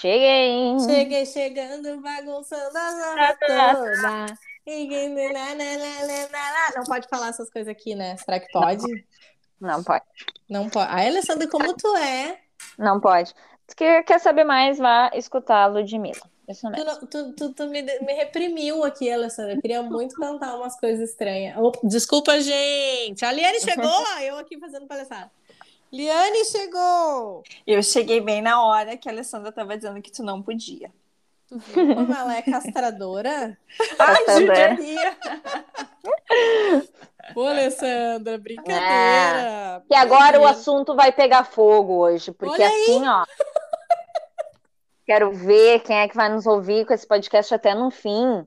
Cheguei! Cheguei chegando, bagunçando a toda. Não pode falar essas coisas aqui, né? Será que pode? Não pode. Não pode. Ai, Alessandra, como tu é? Não pode. Se quer, quer saber mais, vá escutar a Ludmilla. Isso Tu, mesmo. não- tu, tu, tu me, me reprimiu aqui, Alessandra. Eu queria muito cantar umas coisas estranhas. Oh, desculpa, gente. A Liane chegou, eu aqui fazendo palhaçada. Liane chegou! Eu cheguei bem na hora que a Alessandra estava dizendo que tu não podia. Tu viu como ela é castradora? Ai, Alessandra. judiaria! Ô, Alessandra, brincadeira. Que agora o assunto vai pegar fogo hoje, porque Olha aí. assim, ó. Quero ver quem é que vai nos ouvir com esse podcast até no fim,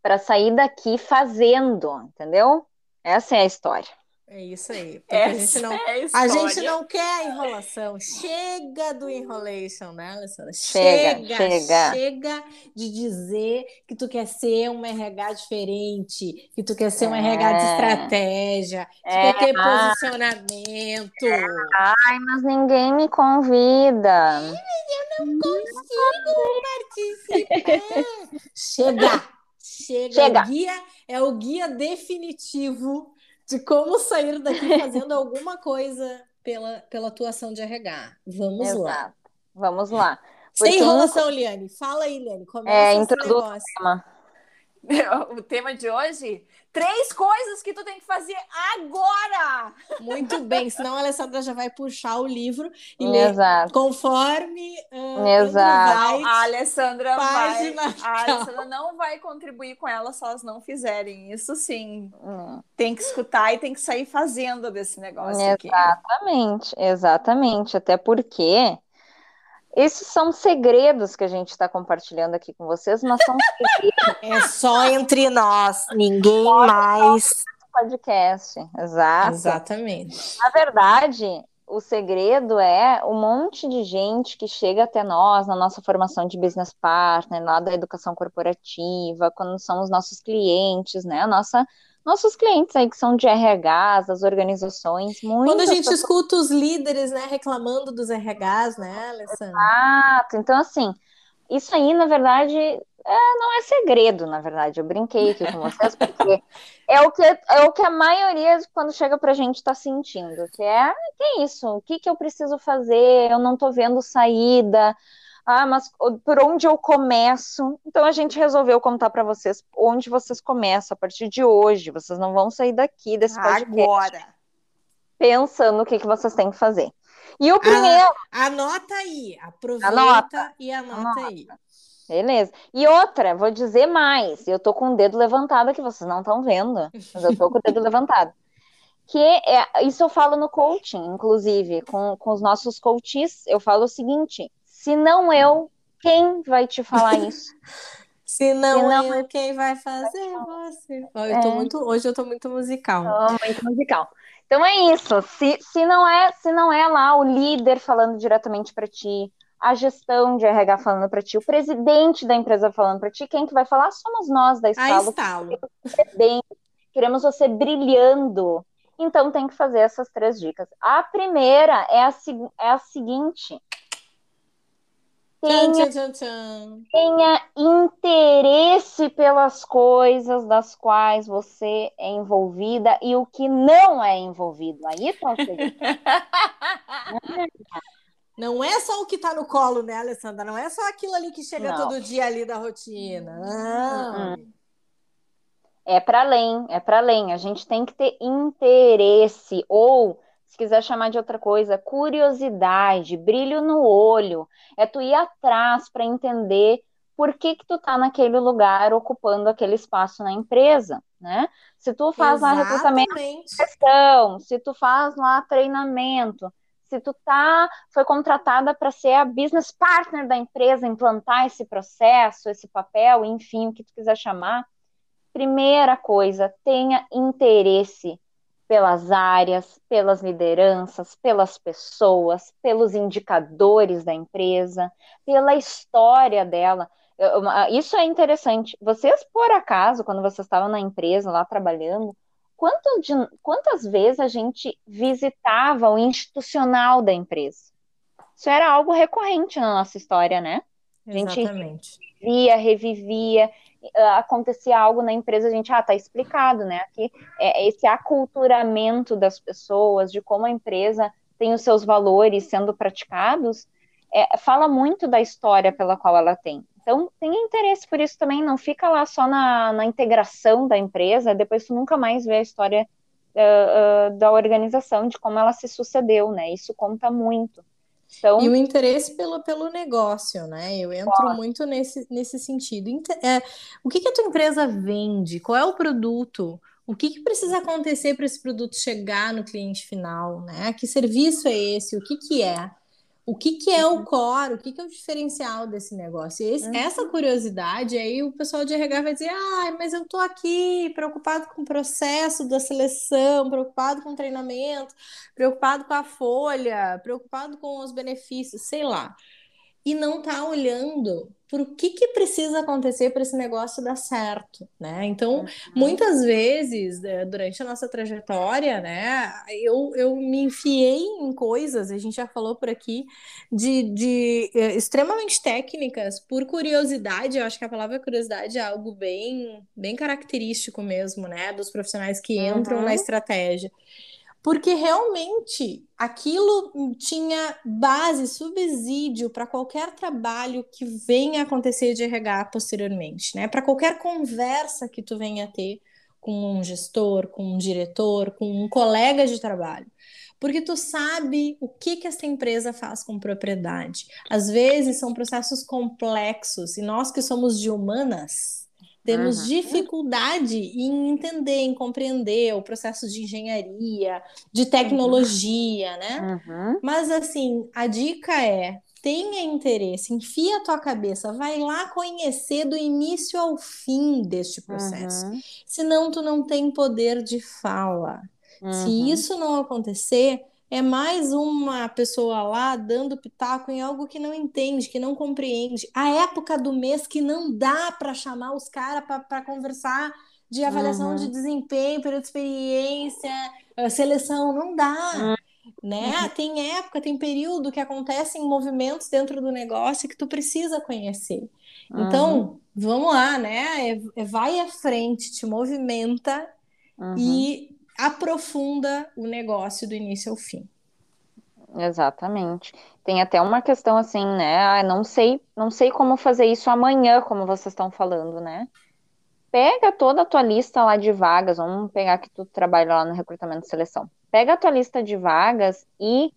para sair daqui fazendo, entendeu? Essa é a história. É isso aí. A gente não. é a A gente não quer a enrolação. Chega do enrolation, né, Alessandra? Chega, chega, chega. de dizer que tu quer ser um RH diferente, que tu quer ser um É. RH de estratégia, que É. quer ter posicionamento. Ai, mas ninguém me convida. Consigo participar. Chega! Chega! Chega. O guia é o guia definitivo de como sair daqui fazendo alguma coisa pela, pela atuação de RH. Vamos lá. Exato. Vamos lá. Sem Porque enrolação, Liane. Fala aí, Liane. Começa É, introduz o tema. O tema de hoje? Três coisas que tu tem que fazer agora! Muito bem, senão a Alessandra já vai puxar o livro e ler Exato. conforme ah, Exato. vai. A Alessandra vai. A. Alessandra não vai contribuir com ela se elas não fizerem. Isso sim. Hum, Tem que escutar e tem que sair fazendo desse negócio aqui. Exatamente, exatamente. Até porque esses são segredos que a gente está compartilhando aqui com vocês, mas são segredos É só entre nós, ninguém mais. podcast. Exato. Exatamente. Na verdade, o segredo é um monte de gente que chega até nós na nossa formação de business partner, lá da educação corporativa, quando são os nossos clientes, né? A nossa, nossos clientes aí que são de RHs, das organizações, Quando a gente pessoas- escuta os líderes, né, reclamando dos RHs, né, Alessandra? Exato. Então, assim, isso aí, na verdade, é, não é segredo, na verdade. Eu brinquei aqui com vocês, porque é o que, é o que a maioria, quando chega pra gente, tá sentindo, que é, que é isso, o que que eu preciso fazer? Eu não tô vendo saída. Ah, mas por onde eu começo? Então a gente resolveu contar pra vocês onde vocês começam a partir de hoje. Vocês não vão sair daqui desse podcast Agora. pensando o que que vocês têm que fazer. E o primeiro Anota aí, aproveita Anota. e anota, Anota. aí. Beleza. E outra, vou dizer mais. Eu tô com o dedo levantado aqui, vocês não estão vendo, mas eu tô com o dedo levantado. Que é, isso eu falo no coaching, inclusive, com, com os nossos coaches, eu falo o seguinte: se não eu, quem vai te falar isso? Se não, Se não eu, quem vai fazer você? Ó, eu tô É. muito, hoje eu tô muito musical. Então, muito musical. Então é isso. Se, se não é, se não é lá o líder falando diretamente para ti, a gestão de RH falando para ti, o presidente da empresa falando para ti, quem que vai falar? Somos nós da Estalo, bem, queremos você brilhando. Então tem que fazer essas três dicas. A primeira é a, é a seguinte: tenha, tchan, tchan, tenha interesse pelas coisas das quais você é envolvida e o que não é envolvido. Aí tá. Não é só o que tá no colo, né, Alessandra? Não é só aquilo ali que chega Não. todo dia ali da rotina. Não. É para além, é para além. A gente tem que ter interesse ou se quiser chamar de outra coisa, curiosidade, brilho no olho. É tu ir atrás para entender por que que tu tá naquele lugar ocupando aquele espaço na empresa, né? Se tu faz Exatamente. lá recrutamento de gestão, se tu faz lá treinamento, se tu tá, foi contratada para ser a business partner da empresa, implantar esse processo, esse papel, enfim, o que tu quiser chamar, primeira coisa, tenha interesse pelas áreas, pelas lideranças, pelas pessoas, pelos indicadores da empresa, pela história dela. Isso é interessante. Vocês, por acaso, quando vocês estavam na empresa lá trabalhando, de, quantas vezes a gente visitava o institucional da empresa? Isso era algo recorrente na nossa história, né? A gente Exatamente. via, revivia, acontecia algo na empresa, a gente, ah, tá explicado, né? Aqui é esse aculturamento das pessoas, de como a empresa tem os seus valores sendo praticados, é, fala muito da história pela qual ela tem. Então, tenha interesse por isso também, não fica lá só na, na integração da empresa, depois tu nunca mais vê a história uh, uh, da organização, de como ela se sucedeu, né? Isso conta muito. Então, e o interesse pelo, pelo negócio, né? Eu entro muito nesse, nesse sentido. É, o que, que a tua empresa vende? Qual é o produto? O que, que precisa acontecer para esse produto chegar no cliente final, né? Que serviço é esse? O que, que é? O que, que é o uhum. core, o que, que é o diferencial desse negócio. Esse, uhum. Essa curiosidade, aí o pessoal de RH vai dizer, ah, mas eu estou aqui preocupado com o processo da seleção, preocupado com o treinamento, preocupado com a folha, preocupado com os benefícios, sei lá e não tá olhando por o que, que precisa acontecer para esse negócio dar certo, né? Então, uhum. muitas vezes, é, durante a nossa trajetória, né, eu, eu me enfiei em coisas, a gente já falou por aqui, de, de é, extremamente técnicas, por curiosidade, eu acho que a palavra curiosidade é algo bem, bem característico mesmo, né, dos profissionais que entram uhum. na estratégia porque realmente aquilo tinha base, subsídio para qualquer trabalho que venha acontecer de RH posteriormente, né? Para qualquer conversa que tu venha ter com um gestor, com um diretor, com um colega de trabalho. Porque tu sabe o que que essa empresa faz com propriedade. Às vezes são processos complexos e nós que somos de humanas, temos uhum. dificuldade em entender, em compreender o processo de engenharia, de tecnologia, uhum. né? Uhum. Mas assim, a dica é tenha interesse, enfia a tua cabeça, vai lá conhecer do início ao fim deste processo. Uhum. Senão tu não tem poder de fala. Se uhum. isso não acontecer, é mais uma pessoa lá dando pitaco em algo que não entende, que não compreende. A época do mês que não dá para chamar os caras para conversar de avaliação uhum. de desempenho, período de experiência, seleção, não dá. Uhum. Né? Tem época, tem período que acontecem movimentos dentro do negócio que tu precisa conhecer. Então, uhum. vamos lá, né? É, é, vai à frente, te movimenta e aprofunda o negócio do início ao fim. Exatamente. Tem até uma questão assim, né? Ah, não sei, não sei como fazer isso amanhã, como vocês estão falando, né? Pega toda a tua lista lá de vagas, vamos pegar que tu trabalha lá no recrutamento e seleção. Pega a tua lista de vagas e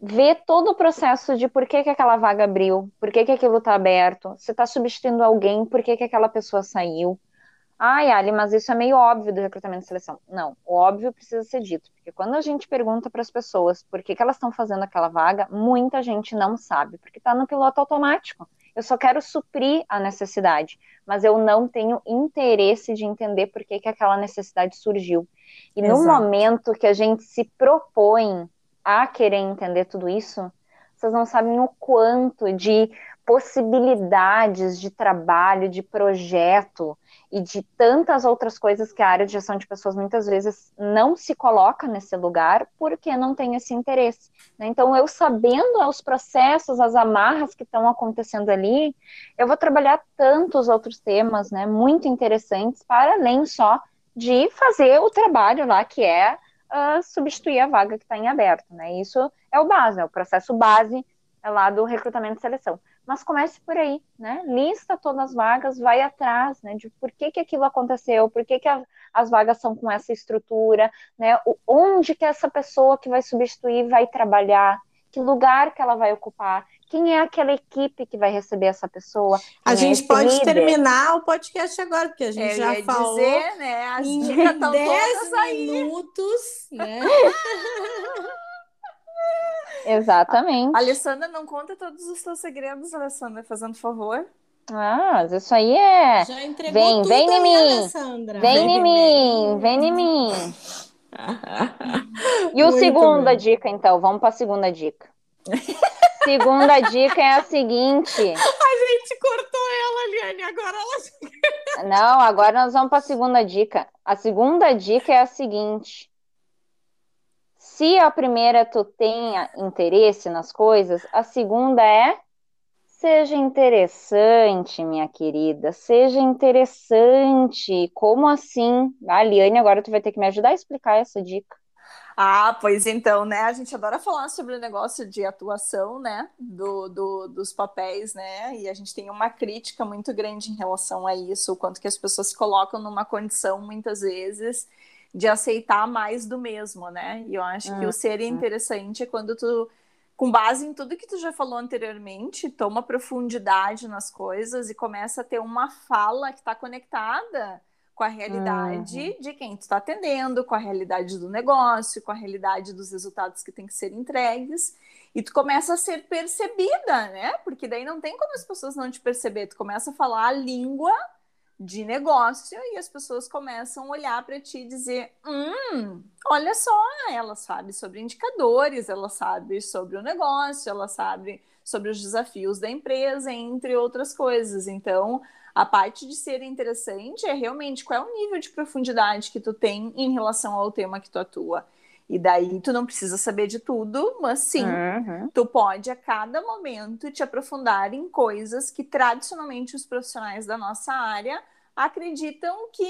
vê todo o processo de por que, que aquela vaga abriu, por que, que aquilo está aberto, se está substituindo alguém, por que, que aquela pessoa saiu, Ai, Ali, mas isso é meio óbvio do recrutamento e seleção. Não, o óbvio precisa ser dito, porque quando a gente pergunta para as pessoas por que, que elas estão fazendo aquela vaga, muita gente não sabe, porque está no piloto automático. Eu só quero suprir a necessidade, mas eu não tenho interesse de entender por que, que aquela necessidade surgiu. E Exato. no momento que a gente se propõe a querer entender tudo isso, vocês não sabem o quanto de possibilidades de trabalho, de projeto, e de tantas outras coisas que a área de gestão de pessoas muitas vezes não se coloca nesse lugar porque não tem esse interesse. Né? Então, eu sabendo os processos, as amarras que estão acontecendo ali, eu vou trabalhar tantos outros temas, né, muito interessantes, para além só de fazer o trabalho lá que é uh, substituir a vaga que está em aberto. Né? Isso é o base, é o processo base lá do recrutamento e seleção mas comece por aí, né? Lista todas as vagas, vai atrás, né? De por que, que aquilo aconteceu, por que, que a, as vagas são com essa estrutura, né? O, onde que essa pessoa que vai substituir vai trabalhar, que lugar que ela vai ocupar, Quem é aquela equipe que vai receber essa pessoa? A Quem é gente esse pode líder? terminar o podcast agora, porque a gente Eu já ia falou dizer, né? As em dicas estão 10 todas aí. minutos, né? Exatamente. Alessandra, não conta todos os teus segredos, Alessandra, fazendo favor. Ah, mas isso aí é. Já entregou Vem, tudo vem em mim. Alessandra. Vem em mim, vem em mim. E o Muito segunda bem. dica, então, vamos para a segunda dica. segunda dica é a seguinte. A gente cortou ela, Liane, agora ela... Não, agora nós vamos para a segunda dica. A segunda dica é a seguinte. Se a primeira tu tenha interesse nas coisas, a segunda é seja interessante, minha querida, seja interessante. Como assim? Ah, Liane, agora tu vai ter que me ajudar a explicar essa dica. Ah, pois então, né? A gente adora falar sobre o negócio de atuação, né? Do, do- dos papéis, né? E a gente tem uma crítica muito grande em relação a isso, o quanto que as pessoas se colocam numa condição, muitas vezes, de aceitar mais do mesmo, né? E eu acho que o ser interessante é quando tu, com base em tudo que tu já falou anteriormente, toma profundidade nas coisas e começa a ter uma fala que está conectada com a realidade de quem tu está atendendo, com a realidade do negócio, com a realidade dos resultados que tem que ser entregues, e tu começa a ser percebida, né? Porque daí não tem como as pessoas não te perceber, tu começa a falar a língua de negócio e as pessoas começam a olhar para ti e dizer: hum, olha só, ela sabe sobre indicadores, ela sabe sobre o negócio, ela sabe sobre os desafios da empresa, entre outras coisas. Então, a parte de ser interessante é realmente qual é o nível de profundidade que tu tem em relação ao tema que tu atua. E daí tu não precisa saber de tudo, mas sim, Uhum. tu pode a cada momento te aprofundar em coisas que tradicionalmente os profissionais da nossa área acreditam que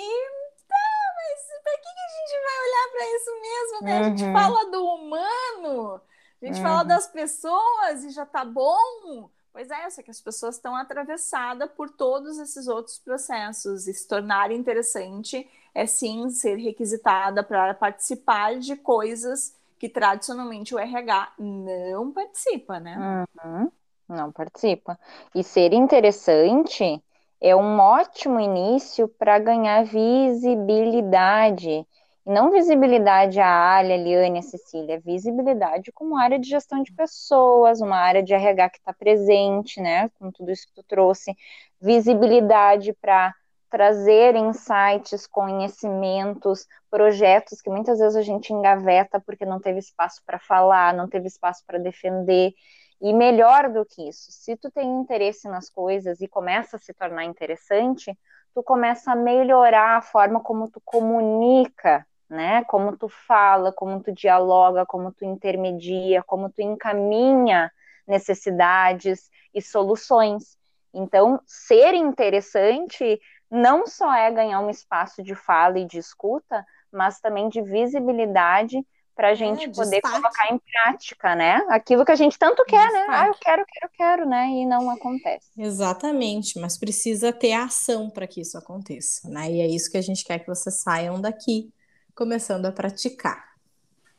tá, mas para que, que a gente vai olhar para isso mesmo, né? A gente Uhum. fala do humano, a gente fala Uhum. das pessoas e já tá bom. Pois é, só que as pessoas estão atravessadas por todos esses outros processos e se tornar interessante é sim ser requisitada para participar de coisas que tradicionalmente o RH não participa, né? Uhum. Não participa. E ser interessante é um ótimo início para ganhar visibilidade. Não visibilidade à área, Liane, Cecília, visibilidade como área de gestão de pessoas, uma área de RH que está presente, né? Com tudo isso que tu trouxe. Visibilidade para trazer insights, conhecimentos, projetos que muitas vezes a gente engaveta porque não teve espaço para falar, não teve espaço para defender. E melhor do que isso, se tu tem interesse nas coisas e começa a se tornar interessante, tu começa a melhorar a forma como tu comunica, né? Como tu fala, como tu dialoga, como tu intermedia, como tu encaminha necessidades e soluções. Então, ser interessante não só é ganhar um espaço de fala e de escuta, mas também de visibilidade para a gente poder destaque. colocar em prática, né? Aquilo que a gente tanto quer, né? Destaque. Ah, eu quero, quero, quero, né? E não acontece. Exatamente, mas precisa ter ação para que isso aconteça, né? E é isso que a gente quer que vocês saiam daqui, começando a praticar.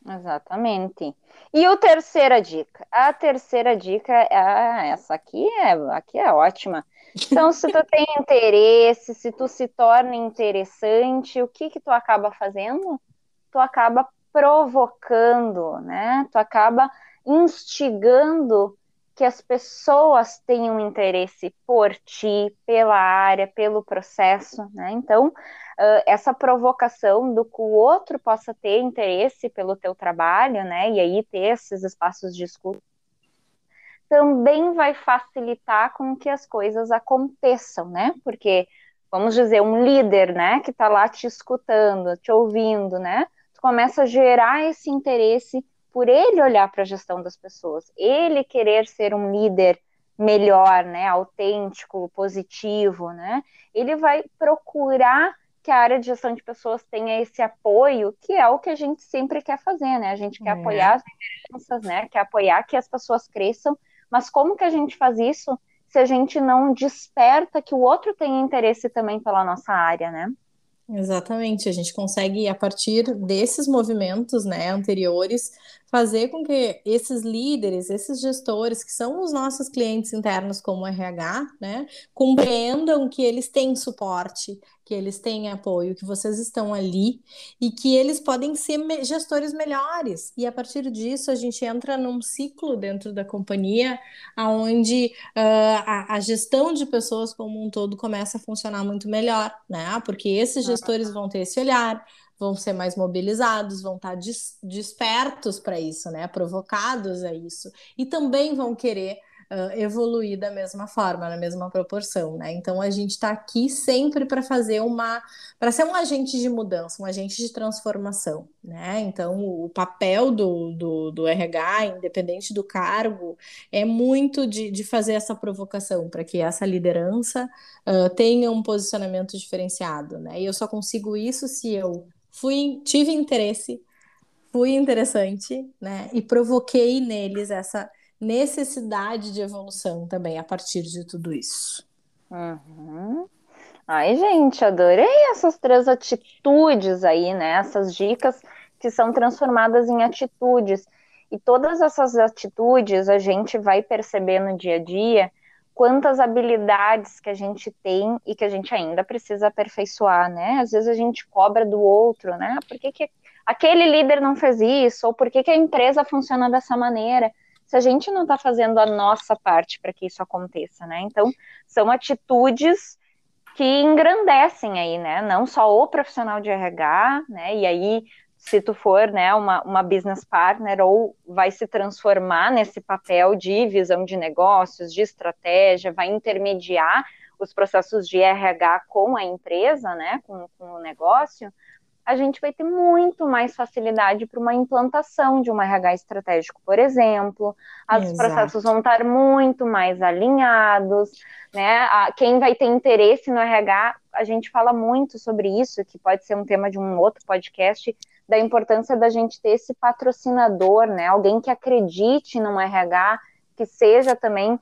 Exatamente. E o terceira dica? A terceira dica, ah, essa aqui é, aqui é ótima. Então, se tu tem interesse, se tu se torna interessante, o que que tu acaba fazendo? Tu acaba provocando, né? Tu acaba instigando que as pessoas tenham interesse por ti, pela área, pelo processo, né? Então, uh, essa provocação do que o outro possa ter interesse pelo teu trabalho, né? E aí ter esses espaços de escuta também vai facilitar com que as coisas aconteçam, né? Porque, vamos dizer, um líder, né, que tá lá te escutando, te ouvindo, né? Tu começa a gerar esse interesse por ele olhar para a gestão das pessoas, ele querer ser um líder melhor, né, autêntico, positivo, né? Ele vai procurar que a área de gestão de pessoas tenha esse apoio, que é o que a gente sempre quer fazer, né? A gente quer É. apoiar as lideranças, né? Quer apoiar que as pessoas cresçam, mas como que a gente faz isso se a gente não desperta que o outro tenha interesse também pela nossa área, né? Exatamente, a gente consegue, a partir desses movimentos né, anteriores, fazer com que esses líderes, esses gestores, que são os nossos clientes internos como RH, né, compreendam que eles têm suporte, que eles têm apoio, que vocês estão ali e que eles podem ser gestores melhores. E a partir disso, a gente entra num ciclo dentro da companhia, onde uh, a, a, gestão de pessoas como um todo começa a funcionar muito melhor, né? Porque esses gestores vão ter esse olhar, vão ser mais mobilizados, vão estar des despertos para isso, né? Provocados a isso. E também vão querer uh, evoluir da mesma forma, na mesma proporção, né? Então a gente está aqui sempre para fazer uma, para ser um agente de mudança, um agente de transformação, né? Então o papel do, do, do RH, independente do cargo, é muito de, de fazer essa provocação para que essa liderança uh, tenha um posicionamento diferenciado, né? E eu só consigo isso se eu fui, tive interesse fui interessante, né? E provoquei neles essa necessidade de evolução também a partir de tudo isso. Uhum. Ai, gente, adorei essas três atitudes aí, né? Essas dicas que são transformadas em atitudes. E todas essas atitudes a gente vai perceber no dia a dia quantas habilidades que a gente tem e que a gente ainda precisa aperfeiçoar, né? Às vezes a gente cobra do outro, né? Por que, que aquele líder não fez isso? Ou por que, que a empresa funciona dessa maneira? Se a gente não está fazendo a nossa parte para que isso aconteça, né? Então, são atitudes que engrandecem aí, né? Não só o profissional de RH, né? E aí, se tu for, né, uma, uma business partner ou vai se transformar nesse papel de visão de negócios, de estratégia, vai intermediar os processos de RH com a empresa, né, com, com o negócio, a gente vai ter muito mais facilidade para uma implantação de um RH estratégico, por exemplo. Os processos vão estar muito mais alinhados, né? Quem vai ter interesse no RH, a gente fala muito sobre isso, que pode ser um tema de um outro podcast, da importância da gente ter esse patrocinador, né? Alguém que acredite no RH, que seja também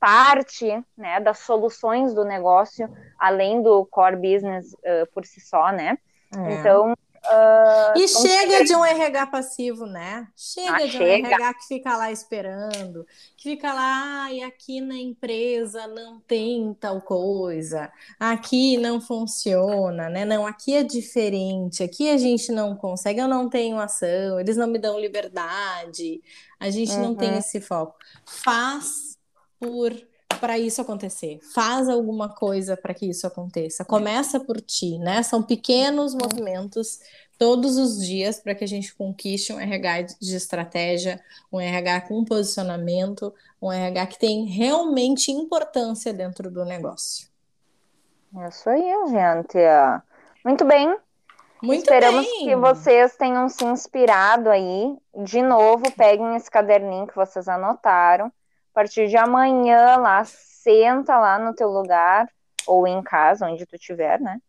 parte né, das soluções do negócio, além do core business uh, por si só, né? É. Então. Uh, e chega de um RH passivo, né? Chega ah, de um chega. RH que fica lá esperando, que fica lá, ah, e aqui na empresa não tem tal coisa, aqui não funciona, né? Não, aqui é diferente, aqui a gente não consegue, eu não tenho ação, eles não me dão liberdade, a gente uhum. não tem uhum. esse foco. Faz por para isso acontecer. Faz alguma coisa para que isso aconteça. Começa por ti, né? São pequenos movimentos todos os dias para que a gente conquiste um RH de estratégia, um RH com posicionamento, um RH que tem realmente importância dentro do negócio. É isso aí, gente. Muito bem. Muito Esperamos bem. que vocês tenham se inspirado aí. De novo, peguem esse caderninho que vocês anotaram partir de amanhã lá, senta lá no teu lugar ou em casa, onde tu estiver, né?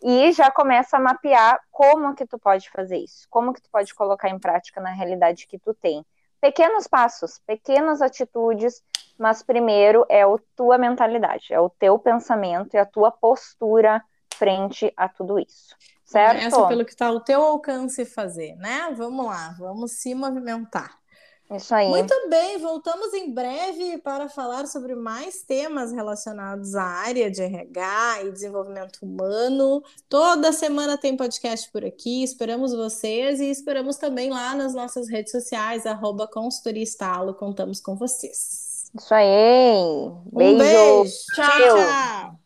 E já começa a mapear como que tu pode fazer isso, como que tu pode colocar em prática na realidade que tu tem. Pequenos passos, pequenas atitudes, mas primeiro é a tua mentalidade, é o teu pensamento e a tua postura frente a tudo isso. Certo? Essa pelo que está ao teu alcance fazer, né? Vamos lá, vamos se movimentar. Isso aí. Muito bem, voltamos em breve para falar sobre mais temas relacionados à área de RH e desenvolvimento humano. Toda semana tem podcast por aqui, esperamos vocês e esperamos também lá nas nossas redes sociais, arroba consultoria estalo, contamos com vocês. Isso aí. Beijo. Um beijo. tchau. tchau.